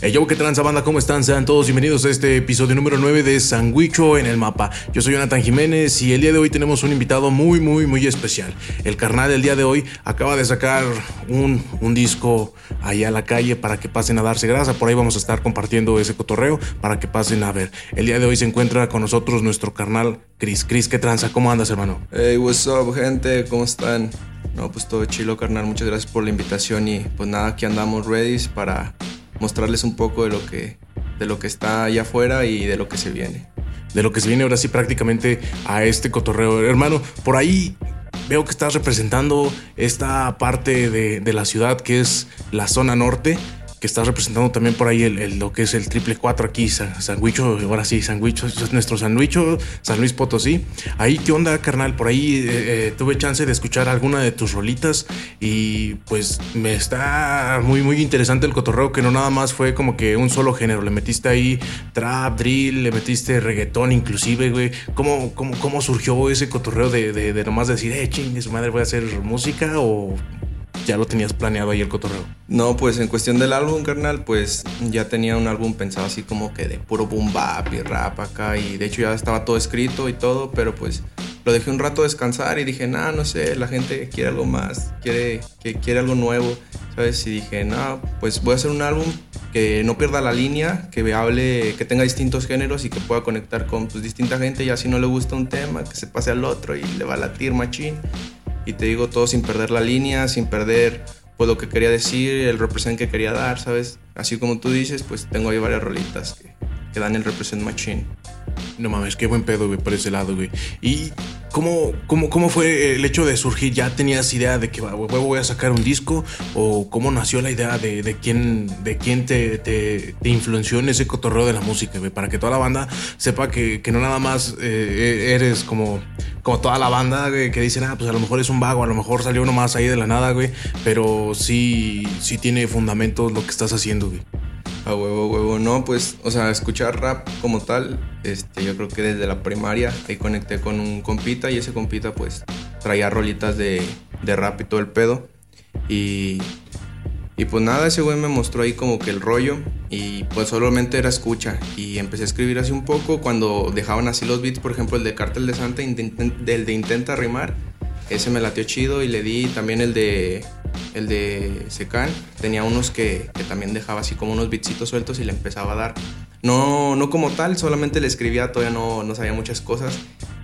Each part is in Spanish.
Hey, yo, ¿qué tranza banda? ¿Cómo están? Sean todos bienvenidos a este episodio número 9 de Sandwicho en el Mapa. Yo soy Jonathan Jiménez y el día de hoy tenemos un invitado muy, muy, muy especial. El carnal del día de hoy acaba de sacar un, un disco allá a la calle para que pasen a darse grasa. Por ahí vamos a estar compartiendo ese cotorreo para que pasen a ver. El día de hoy se encuentra con nosotros nuestro carnal Chris. Chris, ¿qué tranza? ¿Cómo andas, hermano? Hey, what's up, gente? ¿Cómo están? No, pues todo chilo, carnal. Muchas gracias por la invitación y pues nada, aquí andamos ready para mostrarles un poco de lo que de lo que está allá afuera y de lo que se viene. De lo que se viene ahora sí prácticamente a este cotorreo. Hermano, por ahí veo que estás representando esta parte de, de la ciudad que es la zona norte que estás representando también por ahí el, lo que es el triple 4 aquí, sandwicho, ahora sí, sandwicho, es nuestro sandwicho, San Luis Potosí. Ahí, ¿qué onda, carnal? Por ahí eh, eh, tuve chance de escuchar alguna de tus rolitas y pues me está muy, muy interesante el cotorreo, que no nada más fue como que un solo género, le metiste ahí trap, drill, le metiste reggaetón inclusive, güey. ¿Cómo, cómo, cómo surgió ese cotorreo de, de, de nomás decir, eh, chingue su madre, voy a hacer música o ya lo tenías planeado ahí el cotorreo? No, pues en cuestión del álbum, carnal, pues ya tenía un álbum pensado así como que de puro boom bap y rap acá y de hecho ya estaba todo escrito y todo, pero pues lo dejé un rato descansar y dije, nah, no sé, la gente quiere algo más, quiere, que quiere algo nuevo, ¿sabes? Y dije, no, pues voy a hacer un álbum que no pierda la línea, que hable, que tenga distintos géneros y que pueda conectar con pues, distinta gente. Y si no le gusta un tema, que se pase al otro y le va a latir machín y te digo todo sin perder la línea, sin perder pues lo que quería decir, el represent que quería dar, ¿sabes? Así como tú dices, pues tengo ahí varias rolitas que, que dan el represent machine. No mames, qué buen pedo, güey, por ese lado, güey. ¿Y cómo, cómo, cómo fue el hecho de surgir? ¿Ya tenías idea de que voy a sacar un disco? ¿O cómo nació la idea de, de quién, de quién te, te, te, influenció en ese cotorreo de la música? Para que toda la banda sepa que, que no nada más eh, eres como, como toda la banda, que dicen, ah, pues a lo mejor es un vago, a lo mejor salió uno más ahí de la nada, güey. Pero sí, sí tiene fundamentos lo que estás haciendo, güey. A huevo, huevo. No, pues, o sea, escuchar rap como tal, este, yo creo que desde la primaria ahí conecté con un compita y ese compita pues traía rolitas de, de rap y todo el pedo. Y, y pues nada, ese güey me mostró ahí como que el rollo y pues solamente era escucha. Y empecé a escribir así un poco cuando dejaban así los beats, por ejemplo el de Cartel de Santa, del de Intenta Rimar. Ese me latió chido y le di también el de el de Secan, tenía unos que, que, también dejaba así como unos bitsitos sueltos y le empezaba a dar. No, no como tal, solamente le escribía, todavía no, no sabía muchas cosas.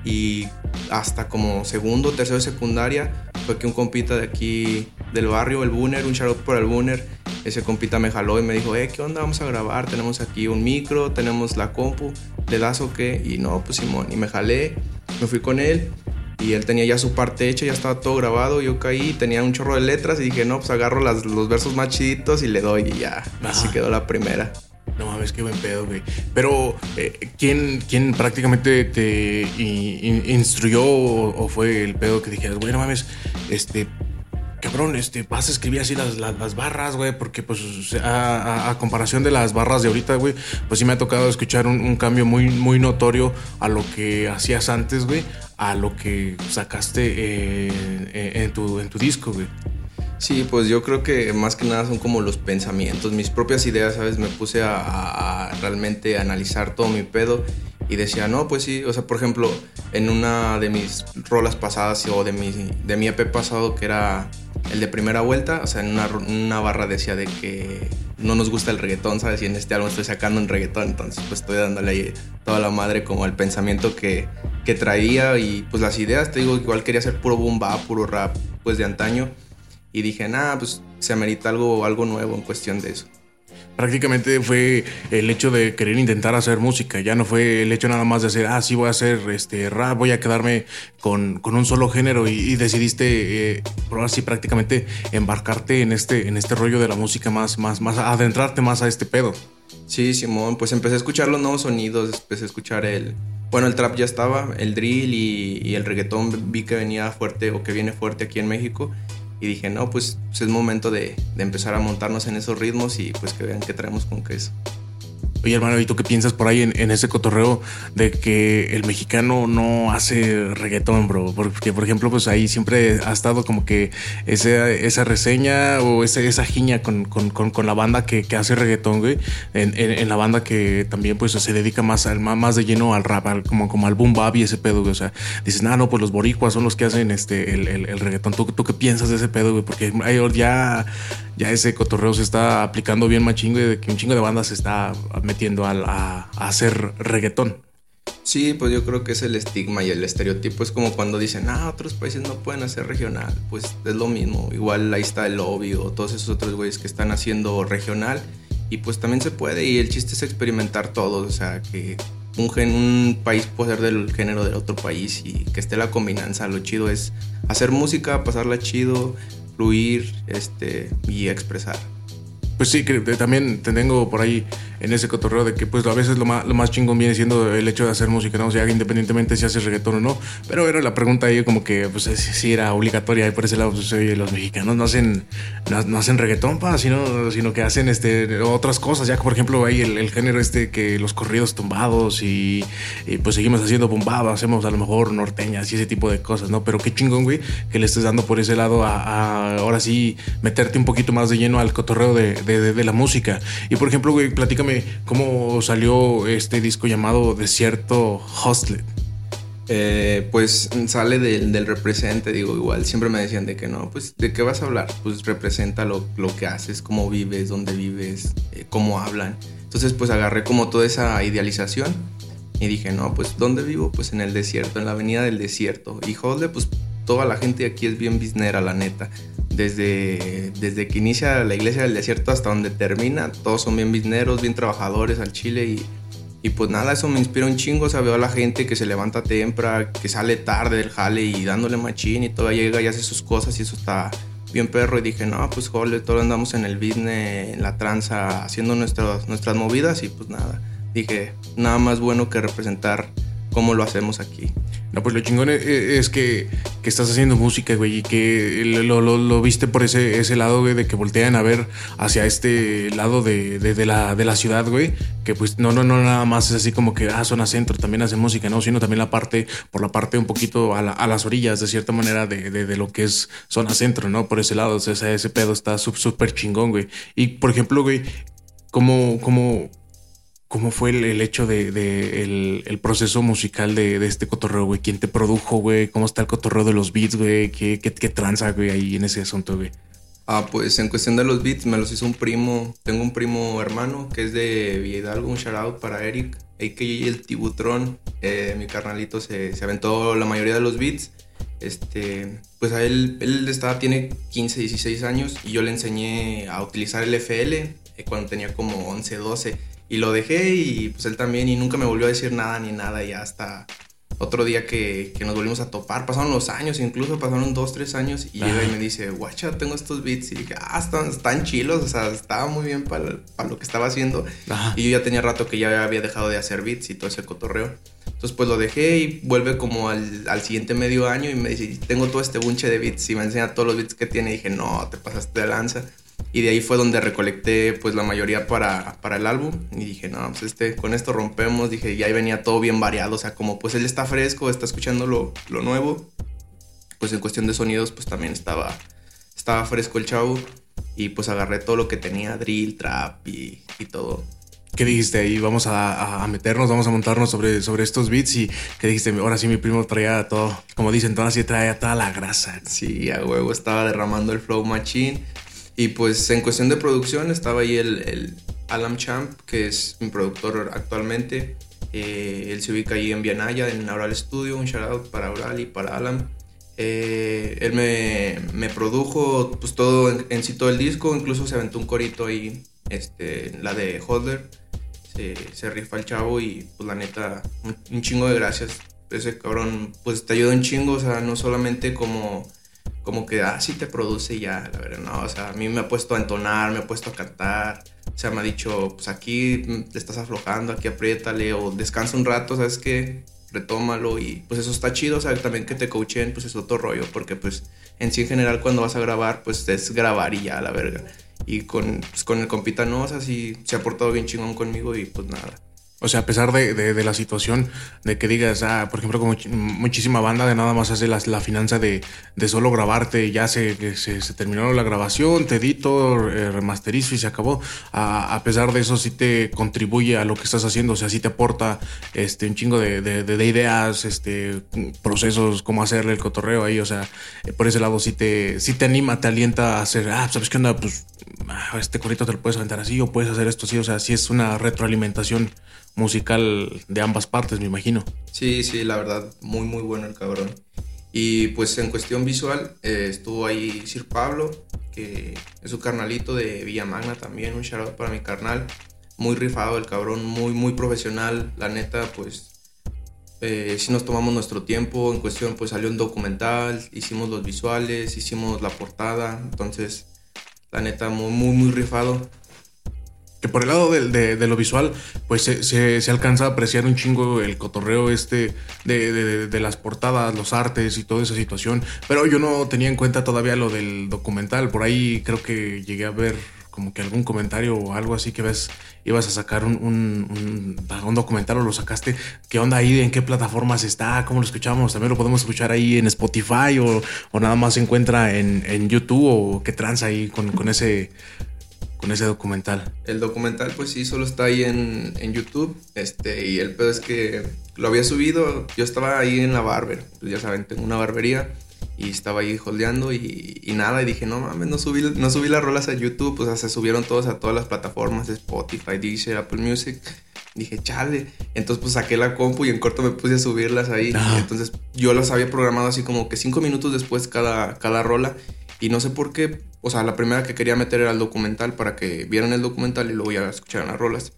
Y hasta como segundo, tercero de secundaria, fue que un compita de aquí del barrio, el Booner, un shout por el Booner, ese compita me jaló y me dijo, eh, ¿qué onda? Vamos a grabar, tenemos aquí un micro, tenemos la compu, ¿le das o qué? Y no, pues Simón, y me jalé, me fui con él y él tenía ya su parte hecha, ya estaba todo grabado, yo caí, tenía un chorro de letras y dije, no, pues agarro las, los versos más chiditos y le doy y ya, así quedó la primera. No mames, qué buen pedo, güey. Pero, eh, ¿quién, ¿quién prácticamente te instruyó o, o, fue el pedo que dijeras, güey, no mames, este, cabrón, este, vas a escribir así las, las, las barras, güey, porque pues a, comparación de las barras de ahorita, güey, pues sí me ha tocado escuchar un, cambio muy, muy notorio a lo que hacías antes, güey, a lo que sacaste eh, en, en, tu, en tu disco, güey. Sí, pues yo creo que más que nada son como los pensamientos, mis propias ideas, ¿sabes? Me puse a, a realmente analizar todo mi pedo y decía, no, pues sí, o sea, por ejemplo, en una de mis rolas pasadas o de mi, de mi EP pasado que era el de primera vuelta, o sea, en una, una, barra decía de que no nos gusta el reggaetón, ¿sabes? Y en este álbum estoy sacando un reggaetón, entonces pues estoy dándole ahí toda la madre como al pensamiento que, que traía y pues las ideas, te digo, igual quería hacer puro boom puro rap, pues de antaño. Y dije, nada, pues se amerita algo, algo nuevo en cuestión de eso prácticamente fue el hecho de querer intentar hacer música, ya no fue el hecho nada más de hacer, ah, sí voy a hacer este rap, voy a quedarme con, con un solo género y, decidiste, eh, así prácticamente, embarcarte en este, en este rollo de la música más, más, más, adentrarte más a este pedo. Sí, Simón, pues empecé a escuchar los nuevos sonidos, empecé a escuchar el, bueno, el trap ya estaba, el drill y, y el reggaetón vi que venía fuerte o que viene fuerte aquí en México y dije, no, pues, pues es momento de, de, empezar a montarnos en esos ritmos y pues que vean que traemos con queso. Oye, hermano, ¿y tú qué piensas por ahí en, ese cotorreo de que el mexicano no hace reggaetón, bro? Porque, por ejemplo, pues ahí siempre ha estado como que esa, esa reseña o esa, esa giña con, la banda que, hace reggaetón, güey. En, la banda que también pues se dedica más, al, más de lleno al rap, como, como al boom bap y ese pedo, güey. O sea, dices, no, no, pues los boricuas son los que hacen este, el, el, reggaetón. ¿Tú, ¿Tú qué piensas de ese pedo, güey? Porque ya, ya ese cotorreo se está aplicando bien machingo güey, de que un chingo de bandas se está metiendo a, hacer reggaetón. Sí, pues yo creo que es el estigma y el estereotipo. Es como cuando dicen, ah, otros países no pueden hacer regional. Pues es lo mismo. Igual ahí está el lobby o todos esos otros güeyes que están haciendo regional. Y pues también se puede. Y el chiste es experimentar todo. O sea, que un, un país puede ser del género del otro país y que esté la combinanza. Lo chido es hacer música, pasarla chido, fluir este, y expresar. Pues sí, que también tengo por ahí en ese cotorreo de que pues a veces lo más, lo más chingón viene siendo el hecho de hacer música, ¿no? O sea, independientemente si haces reggaetón o no. Pero era la pregunta ahí como que pues si era obligatoria y por ese lado pues los mexicanos no hacen, no, hacen reggaetón, pa, sino, sino que hacen este otras cosas. Ya por ejemplo hay el, género este que los corridos tumbados y, pues seguimos haciendo bombado, hacemos a lo mejor norteñas y ese tipo de cosas, ¿no? Pero qué chingón, güey, que le estés dando por ese lado a, ahora sí meterte un poquito más de lleno al cotorreo de, de, de la música. Y por ejemplo, güey, platícame cómo salió este disco llamado Desierto Hostlet. Eh, pues sale del, represente, digo, igual, siempre me decían de que no, pues de qué vas a hablar, pues representa lo, que haces, cómo vives, dónde vives, eh, cómo hablan. Entonces pues agarré como toda esa idealización y dije, no, pues ¿dónde vivo? Pues en el desierto, en la avenida del desierto. Y Hostlet, pues toda la gente aquí es bien biznera, la neta desde, desde que inicia la iglesia del desierto hasta donde termina, todos son bien bizneros, bien trabajadores al chile y, y pues nada, eso me inspira un chingo, o sea, veo a la gente que se levanta temprano, que sale tarde del jale y dándole machín y todavía llega y hace sus cosas y eso está bien perro y dije, no, pues joder, todos andamos en el business, en la tranza, haciendo nuestras, nuestras movidas y pues nada, dije, nada más bueno que representar cómo lo hacemos aquí. No, pues lo chingón es que, que estás haciendo música, güey, y que lo, lo, viste por ese, ese lado, güey, de que voltean a ver hacia este lado de, de, la, de la ciudad, güey, que pues no, no, no, nada más es así como que, ah, zona centro, también hace música, ¿no? Sino también la parte, por la parte un poquito a, a las orillas, de cierta manera, de, de, lo que es zona centro, ¿no? Por ese lado, o sea, ese pedo está súper chingón, güey. Y, por ejemplo, güey, ¿cómo, cómo, ¿Cómo fue el, hecho de, el, proceso musical de, este cotorreo, güey? ¿Quién te produjo, güey? ¿Cómo está el cotorreo de los beats, güey? ¿Qué, qué, tranza, güey, ahí en ese asunto, güey? Ah, pues en cuestión de los beats me los hizo un primo. Tengo un primo hermano que es de Villalgo, un shout out para Eric, a.k.a. el Tibutrón. Eh, mi carnalito se, se, aventó la mayoría de los beats. Este, pues a él, él estaba, tiene 15, 16 años y yo le enseñé a utilizar el FL eh, cuando tenía como 11, 12 y lo dejé y pues él también y nunca me volvió a decir nada ni nada y hasta otro día que, que nos volvimos a topar, pasaron los años, incluso pasaron dos, tres años y llega y me dice, guacha, tengo estos beats y dije, ah, están, están chilos, o sea, estaba muy bien para, para lo que estaba haciendo y yo ya tenía rato que ya había dejado de hacer beats y todo ese cotorreo. Entonces pues lo dejé y vuelve como al, al, siguiente medio año y me dice, tengo todo este bunche de beats y me enseña todos los beats que tiene y dije, no, te pasaste de lanza. Y de ahí fue donde recolecté pues la mayoría para, para el álbum. Y dije, no, pues este, con esto rompemos. Dije, y ahí venía todo bien variado. O sea, como pues él está fresco, está escuchando lo, lo nuevo. Pues en cuestión de sonidos, pues también estaba, estaba fresco el chavo. Y pues agarré todo lo que tenía, drill, trap y, y todo. ¿Qué dijiste ahí? Vamos a, a, meternos, vamos a montarnos sobre, sobre estos beats y ¿qué dijiste? Ahora sí mi primo traía todo, como dicen, todas sí traía toda la grasa. Sí, a huevo estaba derramando el flow machine. Y pues en cuestión de producción estaba ahí el, el Alam Champ, que es mi productor actualmente. Eh, él se ubica ahí en Vianaya, en Aural Studio. Un shout out para Aural y para Alam. Eh, él me, me, produjo pues todo en, sí todo el disco, incluso se aventó un corito ahí, este, la de Holder. Se, se rifa el chavo y pues la neta, un, un, chingo de gracias. Ese cabrón pues te ayuda un chingo, o sea, no solamente como como que, ah, te produce ya, la verdad, no, o sea, a mí me ha puesto a entonar, me ha puesto a cantar, o sea, me ha dicho, pues aquí te estás aflojando, aquí apriétale, o descansa un rato, ¿sabes qué? Retómalo y pues eso está chido, o sea, también que te coachen, pues es otro rollo, porque pues en sí en general cuando vas a grabar, pues es grabar y ya, la verga. Y con, pues, con el compita no, o sea, sí se ha portado bien chingón conmigo y pues nada. O sea, a pesar de, de, la situación de que digas, ah, por ejemplo, como muchísima banda de nada más hace la, la finanza de, de, solo grabarte, ya se, se, se, terminó la grabación, te edito, eh, remasterizo y se acabó. A, a, pesar de eso, sí te contribuye a lo que estás haciendo, o sea, sí te aporta este, un chingo de, de ideas, este, procesos, cómo hacerle el cotorreo ahí, o sea, por ese lado sí te, sí te anima, te alienta a hacer, ah, ¿sabes qué onda? Pues ah, este corito te lo puedes aventar así o puedes hacer esto así, o sea, sí es una retroalimentación musical de ambas partes, me imagino. Sí, sí, la verdad, muy, muy bueno el cabrón. Y pues en cuestión visual, eh, estuvo ahí Sir Pablo, que es su carnalito de Villa Magna también, un shout para mi carnal. Muy rifado el cabrón, muy, muy profesional. La neta, pues eh, sí nos tomamos nuestro tiempo. En cuestión, pues salió un documental, hicimos los visuales, hicimos la portada. Entonces, la neta, muy, muy, muy rifado que por el lado de, de, lo visual, pues se, se, alcanza a apreciar un chingo el cotorreo este de, de, las portadas, los artes y toda esa situación. Pero yo no tenía en cuenta todavía lo del documental. Por ahí creo que llegué a ver como que algún comentario o algo así que ves, ibas a sacar un, un, un, documental o lo sacaste. ¿Qué onda ahí? ¿En qué plataformas está? ¿Cómo lo escuchamos? También lo podemos escuchar ahí en Spotify o, o nada más se encuentra en, en YouTube o qué trans ahí con, con ese con ese documental? El documental, pues sí, solo está ahí en, en, YouTube. Este, y el pedo es que lo había subido. Yo estaba ahí en la barber. Pues ya saben, tengo una barbería. Y estaba ahí holdeando y, y, nada. Y dije, no mames, no subí, no subí las rolas a YouTube. O sea, se subieron todos a todas las plataformas: Spotify, Deezer, Apple Music. Dije, chale. Entonces, pues saqué la compu y en corto me puse a subirlas ahí. Entonces, yo las había programado así como que cinco minutos después cada, cada rola. Y no sé por qué, o sea, la primera que quería meter era el documental para que vieran el documental y luego ya escucharan las rolas.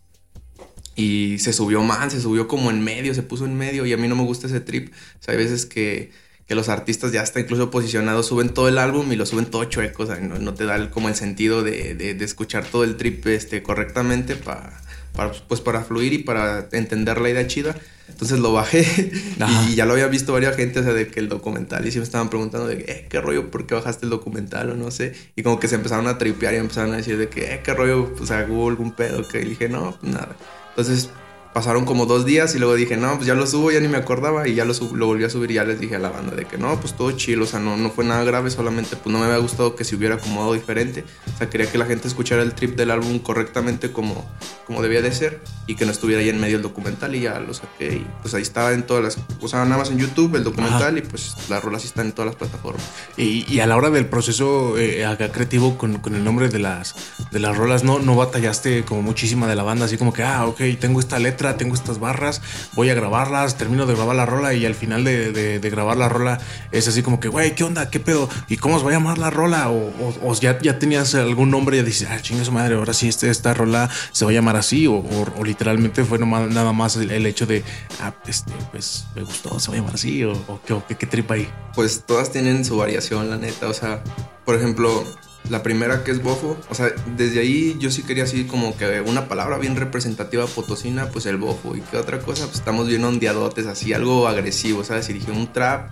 Y se subió mal, se subió como en medio, se puso en medio y a mí no me gusta ese trip. O sea, hay veces que, que los artistas ya está incluso posicionados, suben todo el álbum y lo suben todo chueco, o sea, no, te da como el sentido de, de, de, escuchar todo el trip este, correctamente para para, pues para fluir y para entender la idea chida. Entonces lo bajé y ya lo había visto varias gente, o sea, de que el documental y sí me estaban preguntando de eh, qué rollo, ¿por qué bajaste el documental o no sé? Y como que se empezaron a tripear y empezaron a decir de que, eh, qué rollo, pues, o sea, hubo algún pedo que dije, no, nada. Entonces pasaron como dos días y luego dije, no, pues ya lo subo, ya ni me acordaba y ya lo, lo volví a subir y ya les dije a la banda de que no, pues todo chido, o sea, no, no fue nada grave, solamente pues no me había gustado que se hubiera acomodado diferente, o sea, quería que la gente escuchara el trip del álbum correctamente como, como debía de ser y que no estuviera ahí en medio el documental y ya lo saqué y pues ahí estaba en todas las, o sea, nada más en YouTube el documental y pues las rolas están en todas las plataformas. Y, y a la hora del proceso eh, acá creativo con, con, el nombre de las, de las rolas, ¿no, no batallaste como muchísima de la banda, así como que, ah, ok, tengo esta letra tengo estas barras, voy a grabarlas, termino de grabar la rola y al final de, grabar la rola es así como que, güey, ¿qué onda? ¿Qué pedo? ¿Y cómo se va a llamar la rola? O, ya, ya tenías algún nombre y ya dices, ah, chinga su madre, ahora sí este, esta rola se va a llamar así o, literalmente fue nada más el, hecho de, ah, este, pues me gustó, se va a llamar así o, qué, qué tripa ahí. Pues todas tienen su variación, la neta, o sea, por ejemplo, la primera que es bofo, o sea, desde ahí yo sí quería así como que una palabra bien representativa potosina, pues el bofo. ¿Y qué otra cosa? Pues estamos bien ondeadotes, así algo agresivo, ¿sabes? Y dije un trap,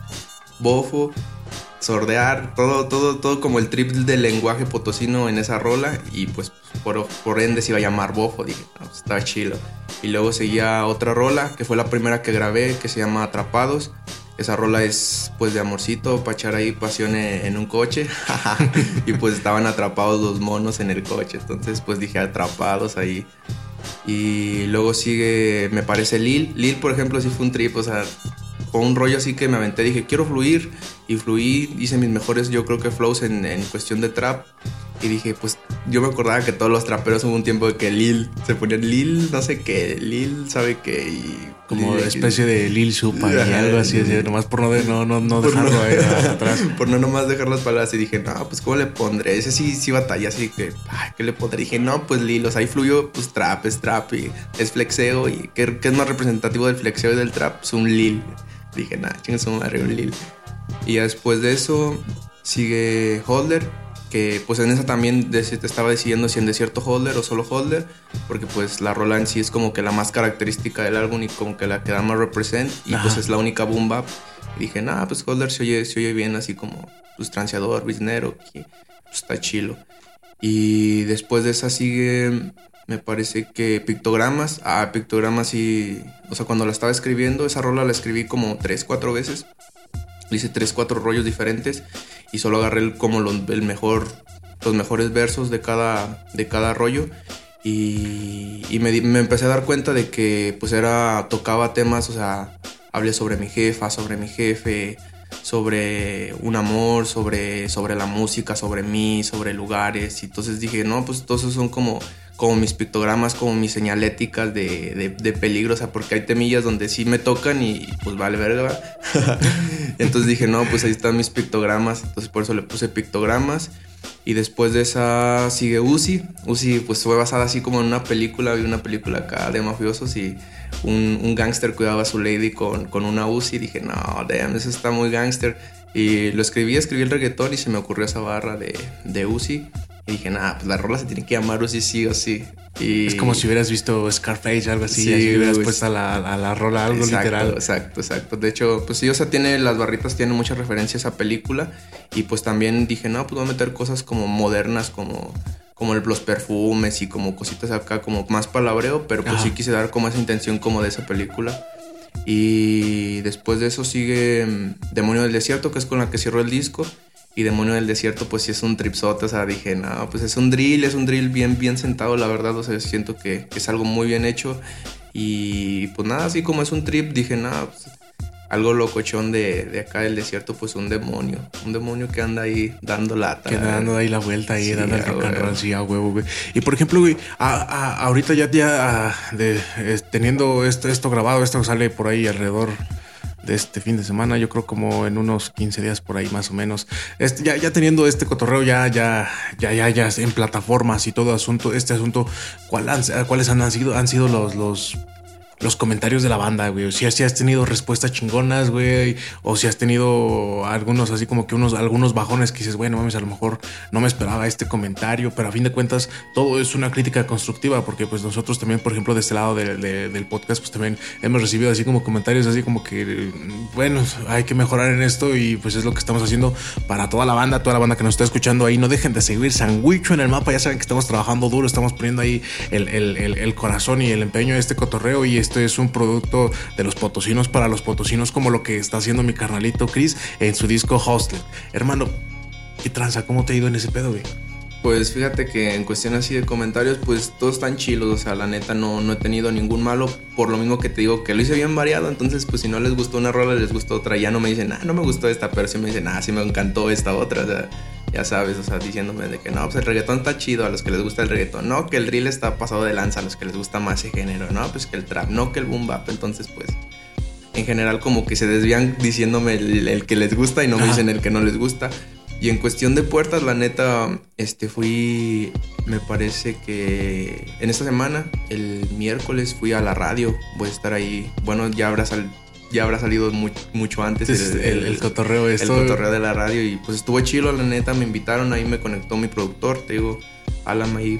bofo, sordear, todo, todo, todo como el trip del lenguaje potosino en esa rola. Y pues por, por ende se iba a llamar bofo, dije, no, pues, está chilo. Y luego seguía otra rola, que fue la primera que grabé, que se llama Atrapados esa rola es pues de amorcito para echar ahí pasión en un coche. y pues estaban atrapados los monos en el coche. Entonces pues dije atrapados ahí. Y luego sigue, me parece Lil. Lil, por ejemplo, sí fue un trip, o sea, fue un rollo así que me aventé. Dije, quiero fluir. Y fluí, hice mis mejores, yo creo que flows en, en cuestión de trap. Y dije, pues yo me acordaba que todos los traperos hubo un tiempo de que Lil se ponían Lil, no sé qué, Lil sabe qué, y como especie de Lil Supa y algo así, nomás por no, no, no, no dejarlo ahí atrás. Por no nomás dejar las palabras y dije, no, pues ¿cómo le pondré? Ese sí, sí batalla, así que, ay, ¿qué le pondré? dije, no, pues Lil, o sea, ahí fluyó, pues trap, es trap y es flexeo y ¿qué, qué es más representativo del flexeo y del trap? Pues un Lil. Dije, nada, chingas un Lil. Y después de eso sigue Holder que pues en esa también te estaba decidiendo si en desierto holder o solo holder, porque pues la rola en sí es como que la más característica del álbum y como que la que da más represent y pues es la única boom bap. Y dije, nada, pues holder se oye, se oye bien así como pues transeador, biznero, que pues, está chilo. Y después de esa sigue, me parece que Pictogramas. Ah, Pictogramas y... O sea, cuando la estaba escribiendo, esa rola la escribí como tres, cuatro veces. hice tres, cuatro rollos diferentes y solo agarré como el mejor, los mejores versos de cada, de cada rollo. Y, y me, me, empecé a dar cuenta de que pues era, tocaba temas, o sea, hablé sobre mi jefa, sobre mi jefe, sobre un amor, sobre, sobre la música, sobre mí, sobre lugares. Y entonces dije, no, pues todos son como, como mis pictogramas, como mis señaléticas de, de, peligro, o sea, porque hay temillas donde sí me tocan y pues vale verga. entonces dije, no, pues ahí están mis pictogramas, entonces por eso le puse pictogramas. Y después de esa sigue Uzi. Uzi pues fue basada así como en una película, vi una película acá de mafiosos y un, un gángster cuidaba a su lady con, con una Uzi. Y dije, no, damn, eso está muy gángster. Y lo escribí, escribí el reggaetón y se me ocurrió esa barra de, de Uzi. Y dije, nada, pues la rola se tiene que llamar Uzi sí o sí. Y... Es como si hubieras visto Scarface o algo así, y hubieras puesto a la, a la rola algo literal. Exacto, exacto. De hecho, pues sí, o sea, tiene, las barritas tienen muchas referencias a película. Y pues también dije, no, pues voy a meter cosas como modernas, como, como los perfumes y como cositas acá, como más palabreo, pero pues sí quise dar como esa intención como de esa película. Y después de eso sigue mm, Demonio del Desierto, que es con la que cierro el disco. Y Demonio del Desierto, pues sí es un tripsote, o sea, dije, no, pues es un drill, es un drill bien, bien sentado, la verdad, o sea, siento que, es algo muy bien hecho. Y pues nada, así como es un trip, dije, nada, pues, algo locochón de, de, acá del desierto, pues un demonio. Un demonio que anda ahí dando lata. Que anda dando ahí la vuelta ahí, dando el rock and roll, sí, a huevo, güey. Y por ejemplo, güey, ahorita ya, ya de, teniendo esto, esto grabado, esto sale por ahí alrededor este fin de semana, yo creo como en unos 15 días por ahí más o menos. Este, ya, ya teniendo este cotorreo ya, ya, ya, ya, ya en plataformas y todo asunto, este asunto, ¿cuáles han, sido, han sido los los comentarios de la banda, güey. Si, si has tenido respuestas chingonas, güey. O si has tenido algunos, así como que unos, algunos bajones que dices, bueno, mames, a lo mejor no me esperaba este comentario. Pero a fin de cuentas, todo es una crítica constructiva. Porque pues nosotros también, por ejemplo, de este lado del podcast, pues también hemos recibido así como comentarios así como que, bueno, hay que mejorar en esto. Y pues es lo que estamos haciendo para toda la banda, toda la banda que nos está escuchando ahí. No dejen de seguir Sandwicho en el mapa. Ya saben que estamos trabajando duro, estamos poniendo ahí el, corazón y el empeño de este cotorreo. Y esto es un producto de los potosinos para los potosinos, como lo que está haciendo mi carnalito Chris en su disco Hostel. Hermano, ¿qué tranza? ¿Cómo te ha ido en ese pedo, güey? Pues fíjate que en cuestión así de comentarios, pues todos están chilos, o sea, la neta no, no he tenido ningún malo, por lo mismo que te digo que lo hice bien variado, entonces pues si no les gustó una rola, les gustó otra, ya no me dicen, ah, no me gustó esta, pero sí me dicen, ah, sí me encantó esta otra, o sea, ya sabes, o sea, diciéndome de que no, pues el reggaetón está chido a los que les gusta el reggaetón, no, que el drill está pasado de lanza a los que les gusta más ese género, no, pues que el trap, no que el boom bap, entonces pues en general como que se desvían diciéndome el, que les gusta y no me dicen el que no les gusta. Y en cuestión de puertas, la neta, este fui, me parece que en esta semana, el miércoles fui a la radio, voy a estar ahí, bueno, ya habrá salido ya habrá salido mucho antes el, el, cotorreo El cotorreo de la radio y pues estuvo chido, la neta, me invitaron, ahí me conectó mi productor, te digo, Alan ahí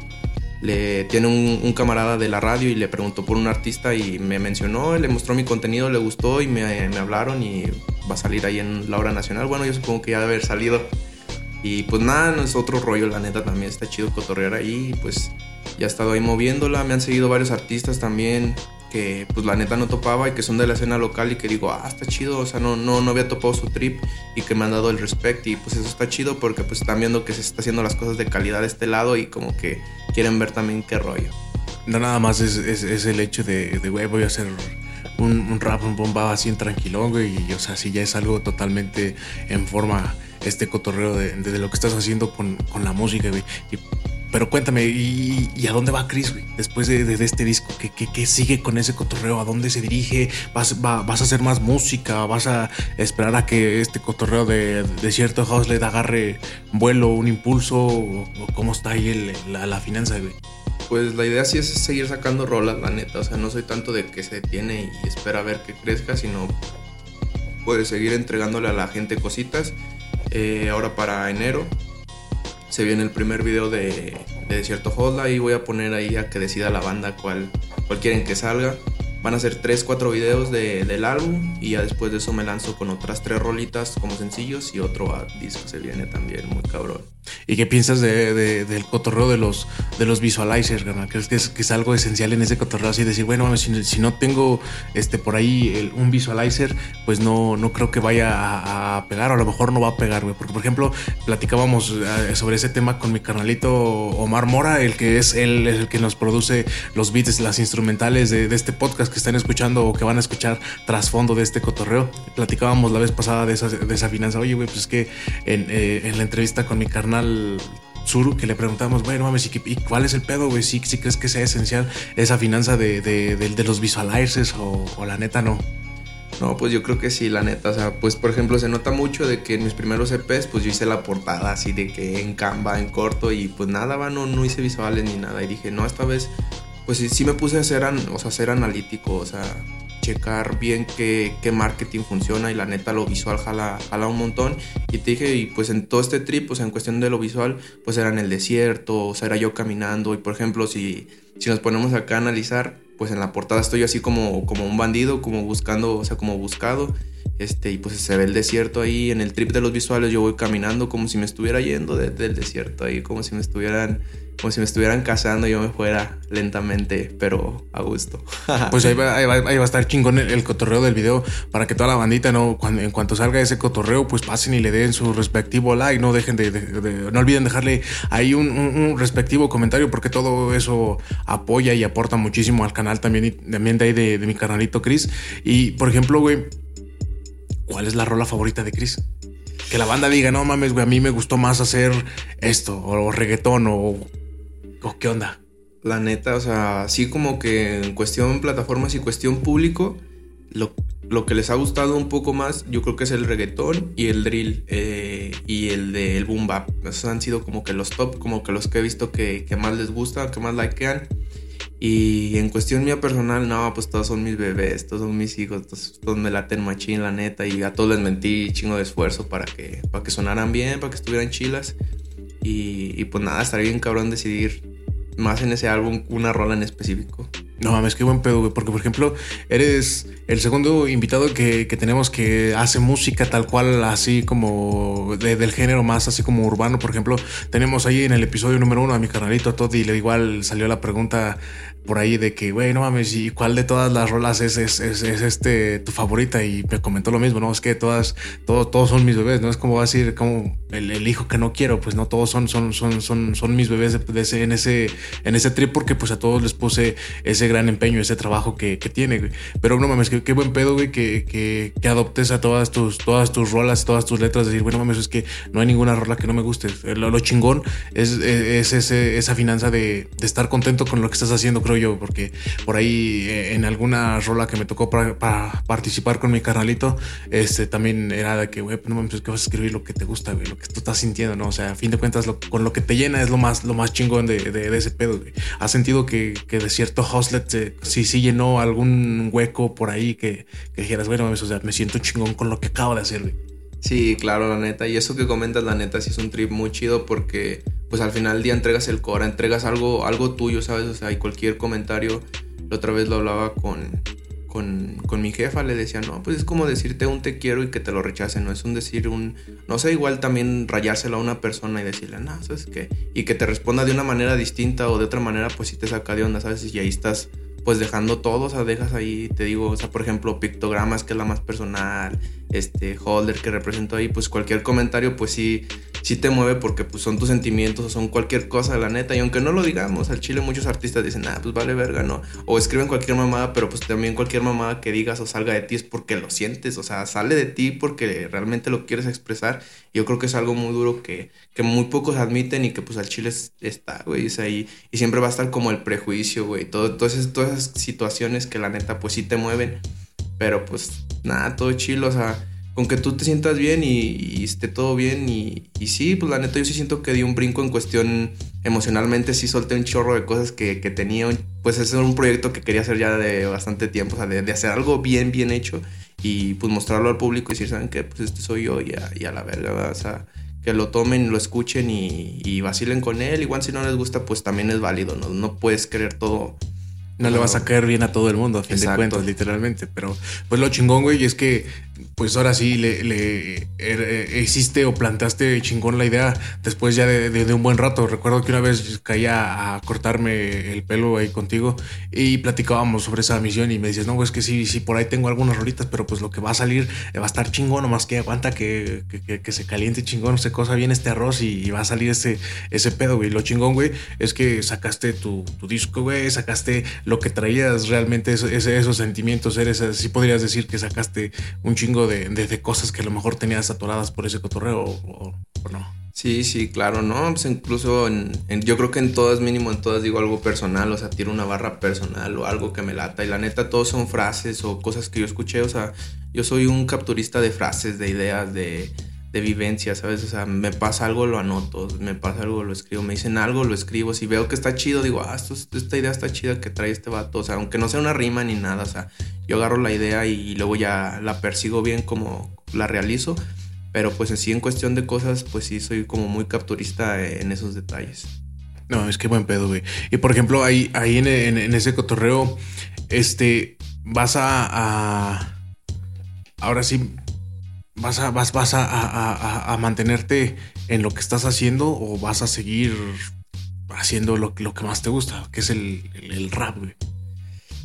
le tiene un, camarada de la radio y le preguntó por un artista y me mencionó, le mostró mi contenido, le gustó y me, me hablaron y va a salir ahí en la hora nacional. Bueno, yo supongo que ya debe haber salido. Y pues nada, no es otro rollo, la neta también está chido cotorrear ahí. Pues ya he estado ahí moviéndola, me han seguido varios artistas también que pues la neta no topaba y que son de la escena local y que digo, ah, está chido, o sea, no, no, no había topado su trip y que me han dado el respect y pues eso está chido porque pues están viendo que se está haciendo las cosas de calidad de este lado y como que quieren ver también qué rollo. No nada más es, es, el hecho de, de, güey, voy a hacer un, rap, un bombado así en tranquilón, güey, y o sea, si ya es algo totalmente en forma este cotorreo de, de, lo que estás haciendo con, con la música, güey. Pero cuéntame, ¿y, a dónde va Chris? Después de, este disco, ¿qué, ¿qué, sigue con ese cotorreo? ¿A dónde se dirige? ¿Vas, vas a hacer más música? ¿Vas a esperar a que este cotorreo de, de cierto house le agarre vuelo, un impulso? ¿O, cómo está ahí la, la, finanza, güey? Pues la idea sí es seguir sacando rolas, la neta. O sea, no soy tanto de que se detiene y espera a ver que crezca, sino puedes seguir entregándole a la gente cositas. Eh, ahora para enero se viene el primer video de, de Desierto Hotla y voy a poner ahí a que decida la banda cuál, cuál quieren que salga. Van a ser 3, 4 videos de, del álbum y ya después de eso me lanzo con otras 3 rolitas como sencillos y otro disco se viene también muy cabrón. ¿Y qué piensas de, del cotorreo de los, de los visualizers, ¿Crees que es, que es, algo esencial en ese cotorreo? Así decir, bueno, si, si no tengo este, por ahí un visualizer, pues no, no creo que vaya a, pegar, o a lo mejor no va a pegar, güey. Porque, por ejemplo, platicábamos eh, sobre ese tema con mi carnalito Omar Mora, el que es el, el que nos produce los beats, las instrumentales de, de, este podcast que están escuchando o que van a escuchar trasfondo de este cotorreo. Platicábamos la vez pasada de esa, de esa finanza. Oye, güey, pues es que en, eh, en la entrevista con mi carnal, al Zuru que le preguntamos, bueno, mames, ¿y, cuál es el pedo, güey? ¿Sí, crees que sea esencial esa finanza de, de, los visualizers o, la neta no? No, pues yo creo que sí, la neta. O sea, pues por ejemplo, se nota mucho de que en mis primeros EPs, pues yo hice la portada así de que en Canva, en corto, y pues nada, va, no, no hice visuales ni nada. Y dije, no, esta vez, pues sí, sí me puse a ser, o sea, analítico, o sea, checar bien qué, qué, marketing funciona y la neta lo visual jala, jala un montón. Y te dije, y pues en todo este trip, pues en cuestión de lo visual, pues era en el desierto, o sea, era yo caminando. Y por ejemplo, si, si nos ponemos acá a analizar, pues en la portada estoy así como, como un bandido, como buscando, o sea, como buscado. Este, y pues se ve el desierto ahí en el trip de los visuales. Yo voy caminando como si me estuviera yendo del desierto ahí, como si me estuvieran como si me estuvieran cazando y yo me fuera lentamente, pero a gusto. pues ahí va, a estar chingón el, cotorreo del video para que toda la bandita, no cuando, en cuanto salga ese cotorreo, pues pasen y le den su respectivo like, no dejen de, no olviden dejarle ahí un, respectivo comentario porque todo eso apoya y aporta muchísimo al canal también y también de ahí de, mi canalito Chris. Y por ejemplo, güey, ¿cuál es la rola favorita de Chris? que la banda diga, no mames, güey, a mí me gustó más hacer esto, o reggaetón, o ¿O qué onda? La neta, o sea, sí como que en cuestión plataformas y cuestión público, lo, lo que les ha gustado un poco más, yo creo que es el reggaetón y el drill eh, y el del boom bap. Esos han sido como que los top, como que los que he visto que, que más les gusta, que más likean. Y en cuestión mía personal, no, pues todos son mis bebés, todos son mis hijos, todos, me laten machín, la neta. Y a todos les mentí chingo de esfuerzo para que, para que sonaran bien, para que estuvieran chilas. Y, y pues nada, estaría bien cabrón decidir más en ese álbum una rola en específico. No mames, qué buen pedo, güey. Porque, por ejemplo, eres el segundo invitado que, tenemos que hace música tal cual, así como del género más así como urbano. Por ejemplo, tenemos ahí en el episodio número uno a mi canalito Todd y le igual salió la pregunta por ahí de que, güey, no mames, ¿y cuál de todas las rolas es, es, es, este tu favorita? Y me comentó lo mismo, ¿no? Es que todas, todos, todos son mis bebés, ¿no? Es como decir, como el, hijo que no quiero, pues no, todos son, son, son, son, son mis bebés ese, en ese, en ese trip porque pues a todos les puse ese gran empeño, ese trabajo que, que tiene. Pero no mames, qué, buen pedo, güey, que, que, que, adoptes a todas tus, todas tus rolas, todas tus letras, decir, bueno, mames, es que no hay ninguna rola que no me guste. Lo, chingón es, es, esa finanza de, de estar contento con lo que estás haciendo, creo yo, porque por ahí eh, en alguna rola que me tocó para, participar con mi carnalito, este también era de que, güey, no mames, que vas a escribir lo que te gusta, güey, lo que tú estás sintiendo, ¿no? O sea, a fin de cuentas, con lo que te llena es lo más, lo más chingón de, de, ese pedo, güey. ¿Has sentido que, que de cierto hostlet sí, sí llenó algún hueco por ahí que, que dijeras, bueno, mames, o sea, me siento chingón con lo que acabo de hacer, güey? Sí, claro, la neta. Y eso que comentas, la neta, sí es un trip muy chido porque pues al final del día entregas el Cora, entregas algo, algo tuyo, ¿sabes? O sea, y cualquier comentario, la otra vez lo hablaba con, con, con, mi jefa, le decía, no, pues es como decirte un te quiero y que te lo rechacen, no es un decir un, no sé, igual también rayárselo a una persona y decirle, no, ¿sabes qué? Y que te responda de una manera distinta o de otra manera, pues sí te saca de onda, ¿sabes? Y ahí estás pues dejando todo, o sea, dejas ahí, te digo, o sea, por ejemplo, pictogramas, que es la más personal, este, holder que represento ahí, pues cualquier comentario, pues sí, sí te mueve porque pues son tus sentimientos o son cualquier cosa, la neta. Y aunque no lo digamos, al chile muchos artistas dicen, ah, pues vale verga, ¿no? O escriben cualquier mamada, pero pues también cualquier mamada que digas o salga de ti es porque lo sientes, o sea, sale de ti porque realmente lo quieres expresar. Yo creo que es algo muy duro que, que muy pocos admiten y que pues al chile está, güey, es ahí. Y siempre va a estar como el prejuicio, güey. Todo, todas, esas, todas esas situaciones que la neta pues sí te mueven. Pero pues nada, todo chilo, o sea con que tú te sientas bien y, esté todo bien. Y, y, sí, pues la neta yo sí siento que di un brinco en cuestión emocionalmente, sí solté un chorro de cosas que, tenía. Pues ese era un proyecto que quería hacer ya de bastante tiempo, o sea, de, hacer algo bien, bien hecho y pues mostrarlo al público y decir, ¿saben qué? Pues este soy yo y a, la verga, o sea, que lo tomen, lo escuchen y, y, vacilen con él. Igual si no les gusta, pues también es válido, ¿no? No puedes querer todo No le vas a caer bien a todo el mundo, a fin de cuentas, literalmente. Pero pues lo chingón, güey, es que pues ahora sí le, le er, hiciste o planteaste chingón la idea después ya de, un buen rato. Recuerdo que una vez caía a cortarme el pelo ahí contigo y platicábamos sobre esa misión y me dices, no, es que sí, sí, por ahí tengo algunas rolitas, pero pues lo que va a salir va a estar chingón, nomás que aguanta que, que, se caliente chingón, se cosa bien este arroz y, va a salir ese, ese pedo, güey. Lo chingón, güey, es que sacaste tu, tu disco, güey, sacaste lo que traías realmente, esos sentimientos, eres, sí podrías decir que sacaste un chingo de, cosas que a lo mejor tenías atoradas por ese cotorreo o, no. Sí, sí, claro, ¿no? Pues incluso en, yo creo que en todas, mínimo en todas digo algo personal, o sea, tiro una barra personal o algo que me lata. Y la neta, todos son frases o cosas que yo escuché, o sea, yo soy un capturista de frases, de ideas, de, de vivencia, ¿sabes? O sea, me pasa algo, lo anoto, me pasa algo, lo escribo, me dicen algo, lo escribo, si veo que está chido, digo, ah, esta idea está chida que trae este vato, o sea, aunque no sea una rima ni nada, o sea, yo agarro la idea y luego ya la persigo bien como la realizo, pero pues así en cuestión de cosas, pues sí, soy como muy capturista en esos detalles. No, es que buen pedo, güey. Y por ejemplo, ahí, ahí en, ese cotorreo, este, vas a ahora sí, vas a, vas, vas a, mantenerte en lo que estás haciendo o vas a seguir haciendo lo, lo que más te gusta, que es el, rap, güey.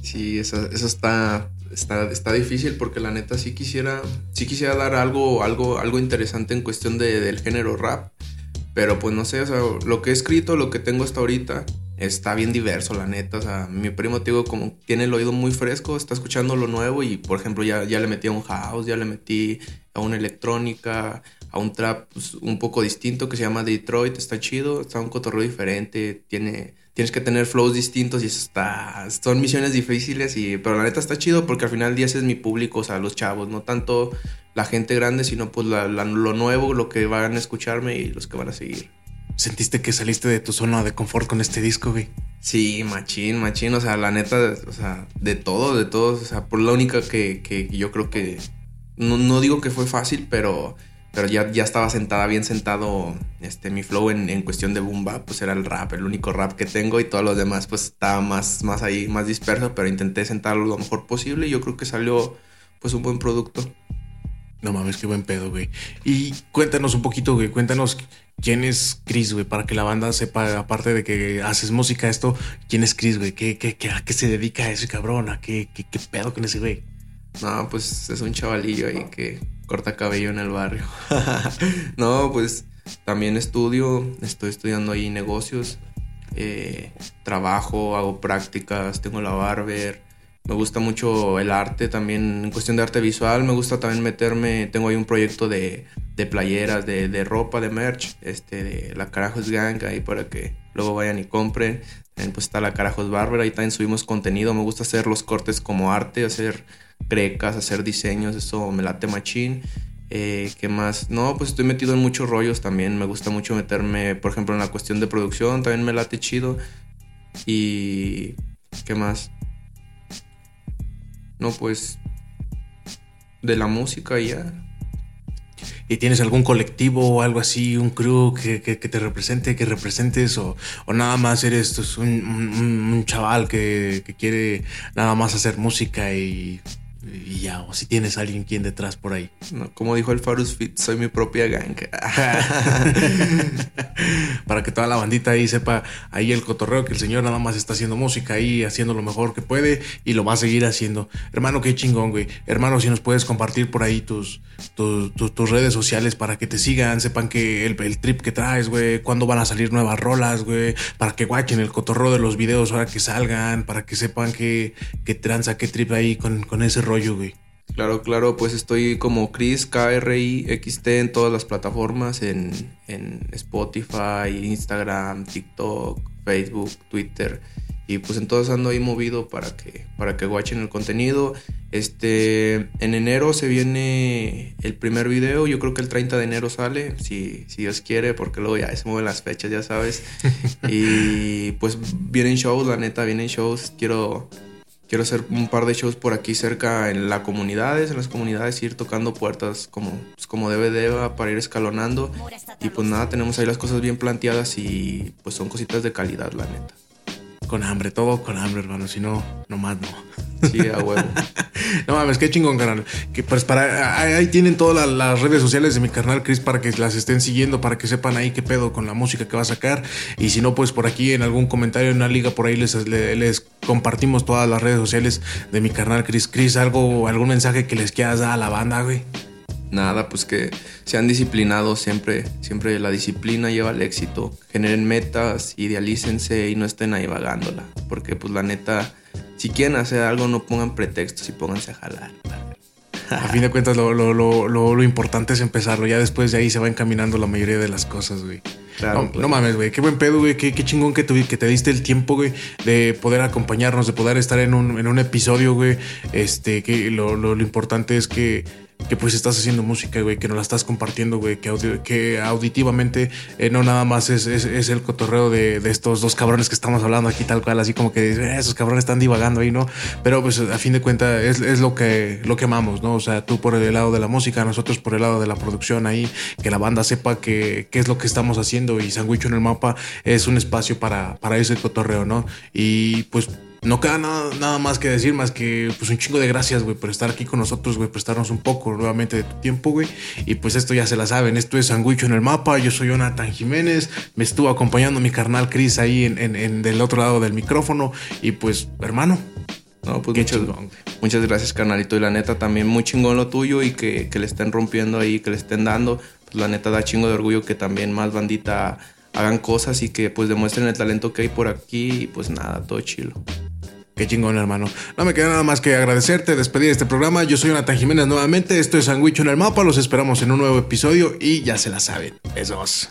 Sí, eso, eso está, está, está, difícil porque la neta sí quisiera, sí quisiera dar algo, algo, algo interesante en cuestión de, del género rap. Pero pues no sé, o sea, lo que he escrito, lo que tengo hasta ahorita, está bien diverso, la neta. O sea, mi primo, te digo, como tiene el oído muy fresco, está escuchando lo nuevo y, por ejemplo, ya, ya le metí a un house, ya le metí a una electrónica, a un trap pues, un poco distinto que se llama Detroit, está chido, está un cotorreo diferente, tiene, tienes que tener flows distintos y eso está, son misiones difíciles, y, pero la neta está chido porque al final día ese es mi público, o sea, los chavos, no tanto la gente grande, sino pues lo nuevo, lo que van a escucharme y los que van a seguir. ¿Sentiste que saliste de tu zona de confort con este disco, güey? Sí, machín, machín, o sea, la neta, o sea, de todo, de todo, o sea, por la única que, que yo creo que, no, no, digo que fue fácil, pero, pero ya, ya estaba sentada, bien sentado, este, mi flow en, en cuestión de boom pues era el rap, el único rap que tengo y todos los demás pues estaba más, más ahí, más disperso, pero intenté sentarlo lo mejor posible y yo creo que salió pues un buen producto. No mames, qué buen pedo, güey. Y cuéntanos un poquito, güey. Cuéntanos quién es Chris, güey, para que la banda sepa, aparte de que haces música, esto, quién es Chris, güey. ¿Qué, qué, qué, ¿A qué se dedica ese cabrón? ¿A qué, qué, qué pedo con ese güey? No, pues es un chavalillo ahí que corta cabello en el barrio. no, pues también estudio, estoy estudiando ahí negocios, eh, trabajo, hago prácticas, tengo la barber me gusta mucho el arte también, en cuestión de arte visual, me gusta también meterme, tengo ahí un proyecto de, de playeras, de, de, ropa, de merch, este, de la Carajos Gang, ahí para que luego vayan y compren. También pues está la Carajos Barber, ahí también subimos contenido, me gusta hacer los cortes como arte, hacer grecas, hacer diseños, eso me late machín. Eh, ¿Qué más? No, pues estoy metido en muchos rollos también. Me gusta mucho meterme, por ejemplo, en la cuestión de producción, también me late chido. Y. ¿Qué más? No, pues de la música ya. ¿Y tienes algún colectivo o algo así, un crew que, te represente, que representes o, nada más eres pues, un, un, chaval que, que, quiere nada más hacer música y y ya, o si tienes a alguien quien detrás por ahí. como dijo el Farus Fit, soy mi propia gang. Para que toda la bandita ahí sepa ahí el cotorreo que el señor nada más está haciendo música ahí, haciendo lo mejor que puede y lo va a seguir haciendo. Hermano, qué chingón, güey. Hermano, si nos puedes compartir por ahí tus, tus, tus, redes sociales para que te sigan, sepan que el, el trip que traes, güey, cuándo van a salir nuevas rolas, güey, para que guachen el cotorreo de los videos ahora que salgan, para que sepan que, que tranza, qué trip ahí con, con ese rollo Claro, claro, pues estoy como Chris KRIXT en todas las plataformas, en, Spotify, Instagram, TikTok, Facebook, Twitter. Y pues entonces ando ahí movido para que, para que watchen el contenido. Este, en enero se viene el primer video, yo creo que el 30 de enero sale, si, si Dios quiere, porque luego ya se mueven las fechas, ya sabes. y pues vienen shows, la neta, vienen shows. Quiero quiero hacer un par de shows por aquí cerca en las comunidades, en las comunidades ir tocando puertas como, pues como debe deba para ir escalonando. Y pues nada, tenemos ahí las cosas bien planteadas y pues son cositas de calidad, la neta. Con hambre, todo con hambre, hermano. Si no, nomás no. Sí, a huevo. no mames, qué chingón, carnal. Que pues para ahí, tienen todas las, redes sociales de mi carnal Chris para que las estén siguiendo, para que sepan ahí qué pedo con la música que va a sacar. Y si no, pues por aquí en algún comentario en una liga por ahí les, les, compartimos todas las redes sociales de mi carnal Chris. Chris, algo, algún mensaje que les quieras dar a la banda, güey. Nada, pues que sean disciplinados siempre, siempre la disciplina lleva al éxito. Generen metas, idealícense y no estén ahí vagándola. Porque pues la neta, si quieren hacer algo no pongan pretextos y pónganse a jalar. A fin de cuentas lo, lo, lo, lo, importante es empezarlo. Ya después de ahí se va encaminando la mayoría de las cosas, güey. Claro, no, mames, güey. Qué buen pedo, güey. Qué, qué chingón que, que te diste el tiempo, güey, de poder acompañarnos, de poder estar en un, en un episodio, güey. Este, que lo, lo, lo importante es que que pues estás haciendo música, güey, que no la estás compartiendo, güey, que, que auditivamente eh, no nada más es, es, el cotorreo de, de, estos dos cabrones que estamos hablando aquí tal cual, así como que eh, esos cabrones están divagando ahí, ¿no? Pero pues a fin de cuentas es, es, lo, que, lo que amamos, ¿no? O sea, tú por el lado de la música, nosotros por el lado de la producción ahí, que la banda sepa que, qué es lo que estamos haciendo y Sandwich en el mapa es un espacio para, para ese cotorreo, ¿no? Y pues no queda nada, nada, más que decir, más que pues un chingo de gracias, güey, por estar aquí con nosotros, güey, prestarnos un poco nuevamente de tu tiempo, güey. Y pues esto ya se la saben, esto es Sanguicho en el mapa, yo soy Jonathan Jiménez, me estuvo acompañando mi carnal Chris ahí en, en, del otro lado del micrófono. Y pues, hermano. No, pues muchas, muchas, gracias, carnalito. Y la neta, también muy chingón lo tuyo y que, que le estén rompiendo ahí, que le estén dando. Pues la neta da chingo de orgullo que también más bandita hagan cosas y que pues demuestren el talento que hay por aquí. Y pues nada, todo chilo. Qué chingón, hermano. No me queda nada más que agradecerte, despedir este programa. Yo soy Jonathan Jiménez nuevamente. Esto es Sandwich en el Mapa. Los esperamos en un nuevo episodio y ya se la saben. Besos.